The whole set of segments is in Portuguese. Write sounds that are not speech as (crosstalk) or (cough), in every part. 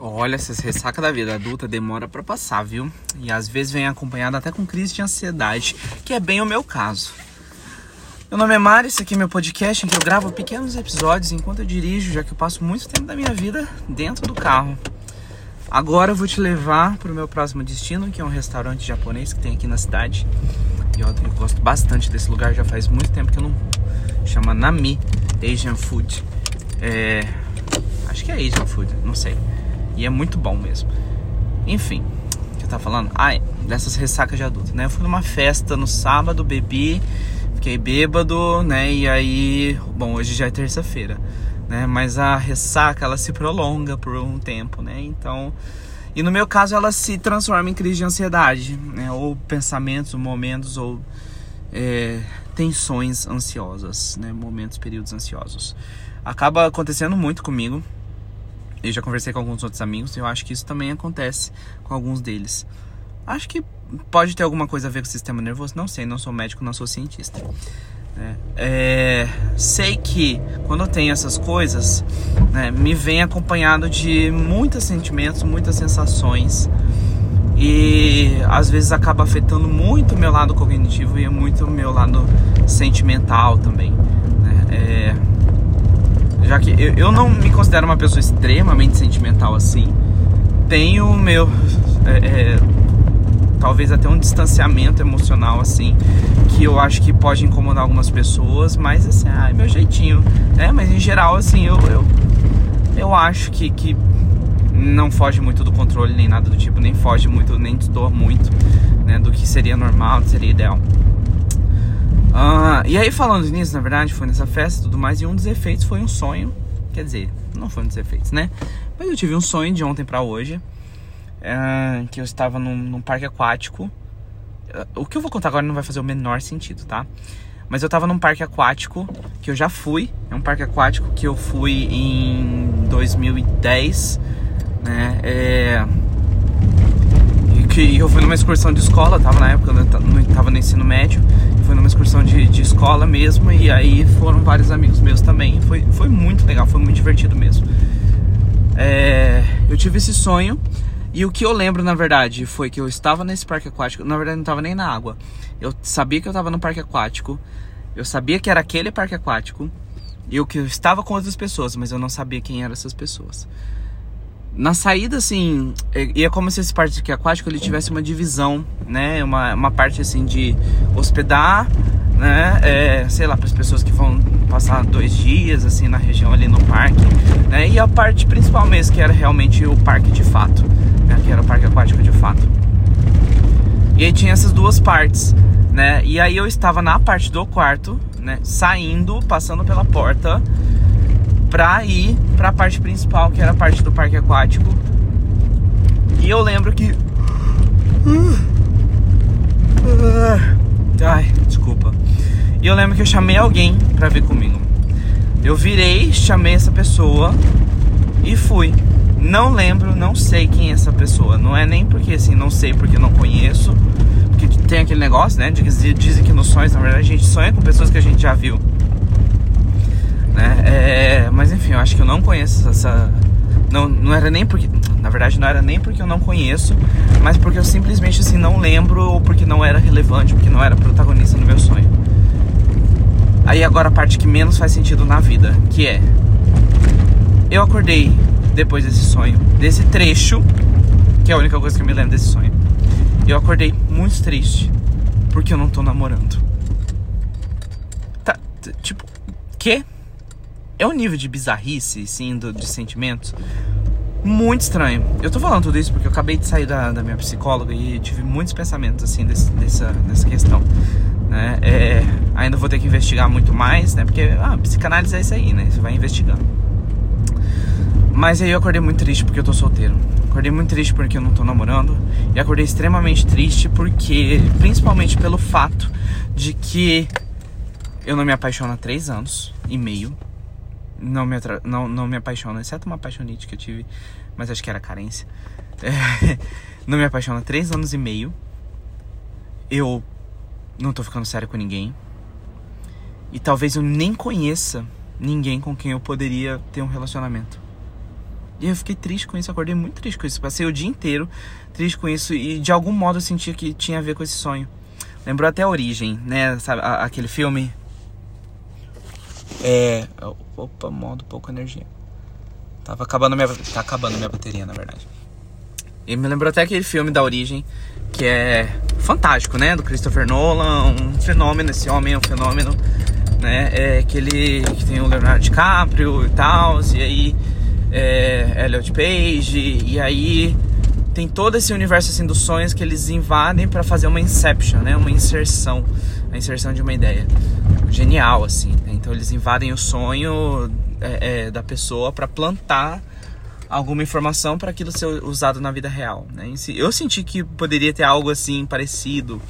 Olha, essas ressaca da vida adulta demora para passar, viu? E às vezes vem acompanhada até com crise de ansiedade, que é bem o meu caso. Meu nome é Mari, esse aqui é meu podcast em que eu gravo pequenos episódios enquanto eu dirijo, já que eu passo muito tempo da minha vida dentro do carro. Agora eu vou te levar para o meu próximo destino, que é um restaurante japonês que tem aqui na cidade. E eu, eu gosto bastante desse lugar, já faz muito tempo que eu não. Chama Nami Asian Food. É. Acho que é Asian Food, não sei. E é muito bom mesmo. Enfim, o que eu tava falando? Ah, dessas ressacas de adulto, né? Eu fui numa festa no sábado, bebi, fiquei bêbado, né? E aí, bom, hoje já é terça-feira, né? Mas a ressaca, ela se prolonga por um tempo, né? Então, e no meu caso, ela se transforma em crise de ansiedade, né? Ou pensamentos, momentos, ou é, tensões ansiosas, né? Momentos, períodos ansiosos. Acaba acontecendo muito comigo, eu já conversei com alguns outros amigos e eu acho que isso também acontece com alguns deles. Acho que pode ter alguma coisa a ver com o sistema nervoso, não sei, não sou médico, não sou cientista. É, é, sei que quando eu tenho essas coisas, né, me vem acompanhado de muitos sentimentos, muitas sensações e às vezes acaba afetando muito o meu lado cognitivo e muito o meu lado sentimental também. Né? É, já que eu, eu não me considero uma pessoa extremamente sentimental assim. Tenho meu. É, é, talvez até um distanciamento emocional assim que eu acho que pode incomodar algumas pessoas mas assim ah, é meu jeitinho né mas em geral assim eu eu, eu acho que, que não foge muito do controle nem nada do tipo nem foge muito nem distor muito né do que seria normal seria ideal ah, e aí falando nisso, na verdade, foi nessa festa e tudo mais, e um dos efeitos foi um sonho. Quer dizer, não foi um dos efeitos, né? Mas eu tive um sonho de ontem para hoje. Uh, que eu estava num, num parque aquático. Uh, o que eu vou contar agora não vai fazer o menor sentido, tá? Mas eu estava num parque aquático que eu já fui. É um parque aquático que eu fui em 2010, né? É... E que eu fui numa excursão de escola, tava na época, eu tava no ensino médio foi numa excursão de, de escola mesmo e aí foram vários amigos meus também. Foi, foi muito legal, foi muito divertido mesmo. É, eu tive esse sonho e o que eu lembro, na verdade, foi que eu estava nesse parque aquático. Na verdade, não estava nem na água. Eu sabia que eu estava no parque aquático. Eu sabia que era aquele parque aquático. E eu que eu estava com outras pessoas, mas eu não sabia quem eram essas pessoas. Na saída, assim, é, é como se esse parque aquático ele tivesse uma divisão, né? Uma, uma parte, assim, de hospedar, né? É, sei lá, para as pessoas que vão passar dois dias, assim, na região ali no parque, né? E a parte principal mesmo, que era realmente o parque de fato, né? Que era o parque aquático de fato. E aí tinha essas duas partes, né? E aí eu estava na parte do quarto, né? Saindo, passando pela porta pra ir pra parte principal, que era a parte do parque aquático. E eu lembro que. Ai, desculpa. E eu lembro que eu chamei alguém pra vir comigo. Eu virei, chamei essa pessoa e fui. Não lembro, não sei quem é essa pessoa. Não é nem porque assim, não sei porque não conheço. Porque tem aquele negócio, né? Dizem que nos sonhos, na verdade, a gente sonha com pessoas que a gente já viu né? É, mas enfim, eu acho que eu não conheço essa. Não, não era nem porque. Na verdade, não era nem porque eu não conheço, mas porque eu simplesmente assim não lembro ou porque não era relevante, porque não era protagonista no meu sonho. Aí agora a parte que menos faz sentido na vida, que é. Eu acordei depois desse sonho, desse trecho, que é a única coisa que eu me lembro desse sonho. Eu acordei muito triste, porque eu não tô namorando. Tá, tipo, que? É um nível de bizarrice, sim, do, de sentimentos muito estranho. Eu tô falando tudo isso porque eu acabei de sair da, da minha psicóloga e tive muitos pensamentos, assim, desse, dessa, dessa questão. Né? É, ainda vou ter que investigar muito mais, né? Porque ah, psicanálise é isso aí, né? Você vai investigando. Mas aí eu acordei muito triste porque eu tô solteiro. Acordei muito triste porque eu não tô namorando. E acordei extremamente triste porque, principalmente pelo fato de que eu não me apaixono há três anos e meio não me, atra... não, não me apaixona, exceto uma apaixonite que eu tive, mas acho que era carência. É, (laughs) não me apaixona três anos e meio. Eu não tô ficando sério com ninguém. E talvez eu nem conheça ninguém com quem eu poderia ter um relacionamento. E eu fiquei triste com isso, acordei muito triste com isso. Passei o dia inteiro triste com isso e de algum modo eu sentia que tinha a ver com esse sonho. Lembrou até a origem, né? Sabe, a, aquele filme. É. Opa, modo pouco energia. Tava acabando minha. Tá acabando minha bateria, na verdade. E me lembrou até aquele filme da origem, que é fantástico, né? Do Christopher Nolan, um fenômeno, esse homem é um fenômeno, né? É aquele que tem o Leonardo DiCaprio e tal, e aí é, Elliot Page, e aí tem todo esse universo assim dos sonhos que eles invadem para fazer uma inception, né? Uma inserção, a inserção de uma ideia genial assim. Né? Então eles invadem o sonho é, é, da pessoa para plantar alguma informação para aquilo ser usado na vida real. Né? Eu senti que poderia ter algo assim parecido,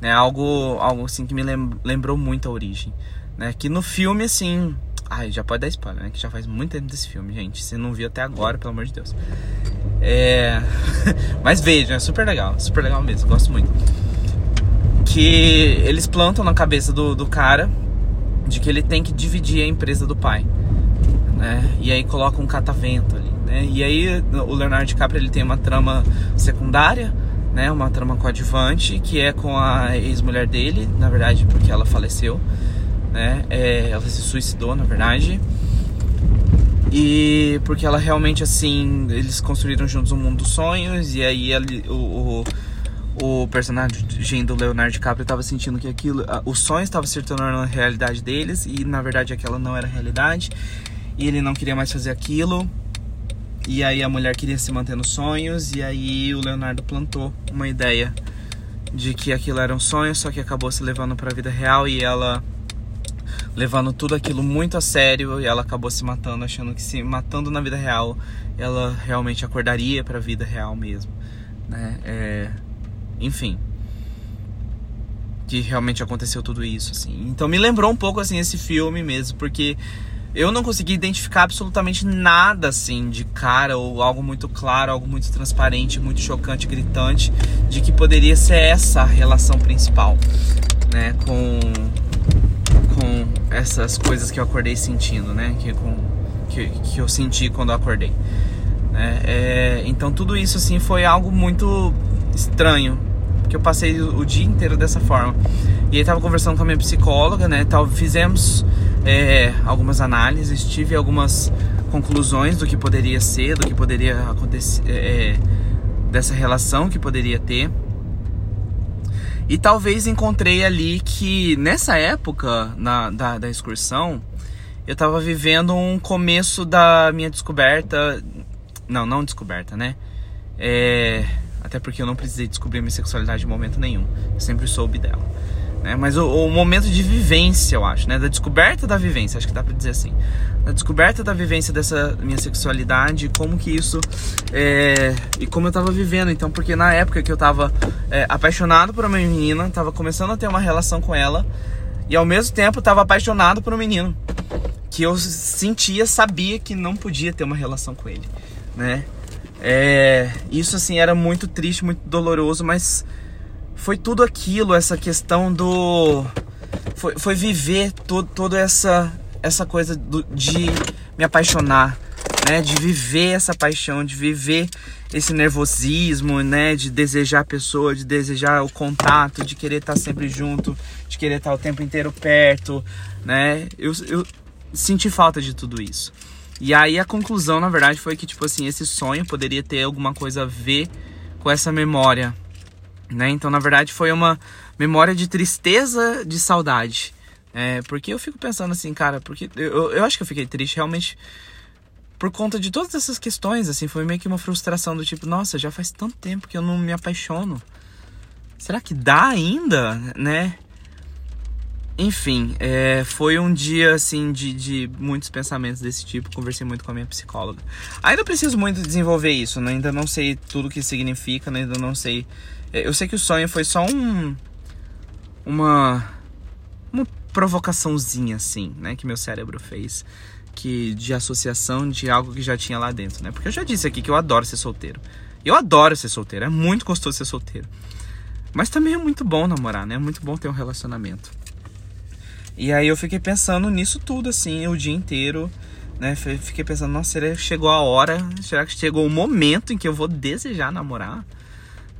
né? Algo, algo assim que me lembrou muito a origem, né? Que no filme assim Ai, já pode dar spoiler, né? Que já faz muito tempo desse filme, gente. Você não viu até agora, pelo amor de Deus. É. (laughs) Mas veja, é super legal. Super legal mesmo, gosto muito. Que eles plantam na cabeça do, do cara de que ele tem que dividir a empresa do pai. Né? E aí coloca um catavento ali. Né? E aí o Leonardo DiCaprio ele tem uma trama secundária, né? Uma trama coadjuvante, que é com a ex-mulher dele, na verdade, porque ela faleceu né? É, ela se suicidou, na verdade. E porque ela realmente, assim, eles construíram juntos um mundo dos sonhos. E aí ele, o, o, o personagem do Leonardo DiCaprio estava sentindo que aquilo, o sonho estava se tornando a realidade deles. E na verdade aquela não era realidade. E ele não queria mais fazer aquilo. E aí a mulher queria se manter nos sonhos. E aí o Leonardo plantou uma ideia de que aquilo era um sonho, só que acabou se levando para a vida real e ela levando tudo aquilo muito a sério e ela acabou se matando, achando que se matando na vida real, ela realmente acordaria para a vida real mesmo, né? É... enfim, que realmente aconteceu tudo isso, assim. Então me lembrou um pouco assim esse filme mesmo, porque eu não consegui identificar absolutamente nada assim de cara ou algo muito claro, algo muito transparente, muito chocante, gritante, de que poderia ser essa a relação principal, né, com com essas coisas que eu acordei sentindo, né? Que, com, que, que eu senti quando eu acordei. Né? É, então tudo isso assim foi algo muito estranho, que eu passei o, dia inteiro dessa forma. E aí tava conversando com a minha psicóloga, né? Tal, fizemos é, algumas análises, tive algumas conclusões do que poderia ser, do que poderia acontecer, é, dessa relação que poderia ter. E talvez encontrei ali que nessa época na, da, da excursão eu tava vivendo um começo da minha descoberta. Não, não descoberta, né? É, até porque eu não precisei descobrir minha sexualidade em momento nenhum. Eu sempre soube dela. Né? Mas o, o, momento de vivência, eu acho, né? Da descoberta da vivência, acho que dá pra dizer assim. Da descoberta da vivência dessa minha sexualidade, como que isso. É, e como eu tava vivendo. Então, porque na época que eu tava é, apaixonado por uma menina, tava começando a ter uma relação com ela, e ao mesmo tempo tava apaixonado por um menino. Que eu sentia, sabia que não podia ter uma relação com ele, né? É, isso assim era muito triste, muito doloroso, mas foi tudo aquilo, essa questão do. Foi, foi viver todo, toda essa, essa coisa do, de me apaixonar, né? De viver essa paixão, de viver esse nervosismo, né? De desejar a pessoa, de desejar o contato, de querer estar sempre junto, de querer estar o tempo inteiro perto, né? Eu, eu senti falta de tudo isso. E aí a conclusão, na verdade, foi que, tipo assim, esse sonho poderia ter alguma coisa a ver com essa memória né? Então, na verdade, foi uma memória de tristeza, de saudade. É, porque eu fico pensando assim, cara, porque eu, eu acho que eu fiquei triste realmente por conta de todas essas questões, assim, foi meio que uma frustração do tipo, nossa, já faz tanto tempo que eu não me apaixono. Será que dá ainda, né? Enfim, é, foi um dia assim de, de muitos pensamentos desse tipo. Conversei muito com a minha psicóloga. Ainda preciso muito desenvolver isso, né? ainda não sei tudo o que significa, né? ainda não sei é, eu sei que o sonho foi só um. Uma. Uma provocaçãozinha, assim, né? Que meu cérebro fez. Que de associação de algo que já tinha lá dentro, né? Porque eu já disse aqui que eu adoro ser solteiro. Eu adoro ser solteiro, é muito gostoso ser solteiro. Mas também é muito bom namorar, né? É muito bom ter um relacionamento. E aí eu fiquei pensando nisso tudo, assim, o dia inteiro, né? Fiquei pensando, nossa, será que chegou a hora? Será que chegou o momento em que eu vou desejar namorar?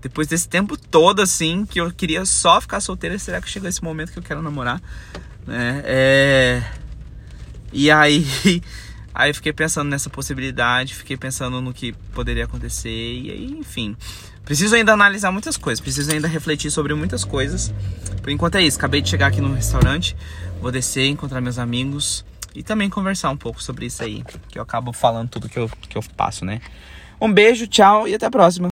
Depois desse tempo todo, assim, que eu queria só ficar solteira, será que chegou esse momento que eu quero namorar? Né? É... E aí, (laughs) aí fiquei pensando nessa possibilidade, fiquei pensando no que poderia acontecer, e aí, enfim. Preciso ainda analisar muitas coisas, preciso ainda refletir sobre muitas coisas. Por enquanto é isso, acabei de chegar aqui no restaurante, vou descer, encontrar meus amigos e também conversar um pouco sobre isso aí, que eu acabo falando tudo que eu, que eu passo, né? Um beijo, tchau e até a próxima.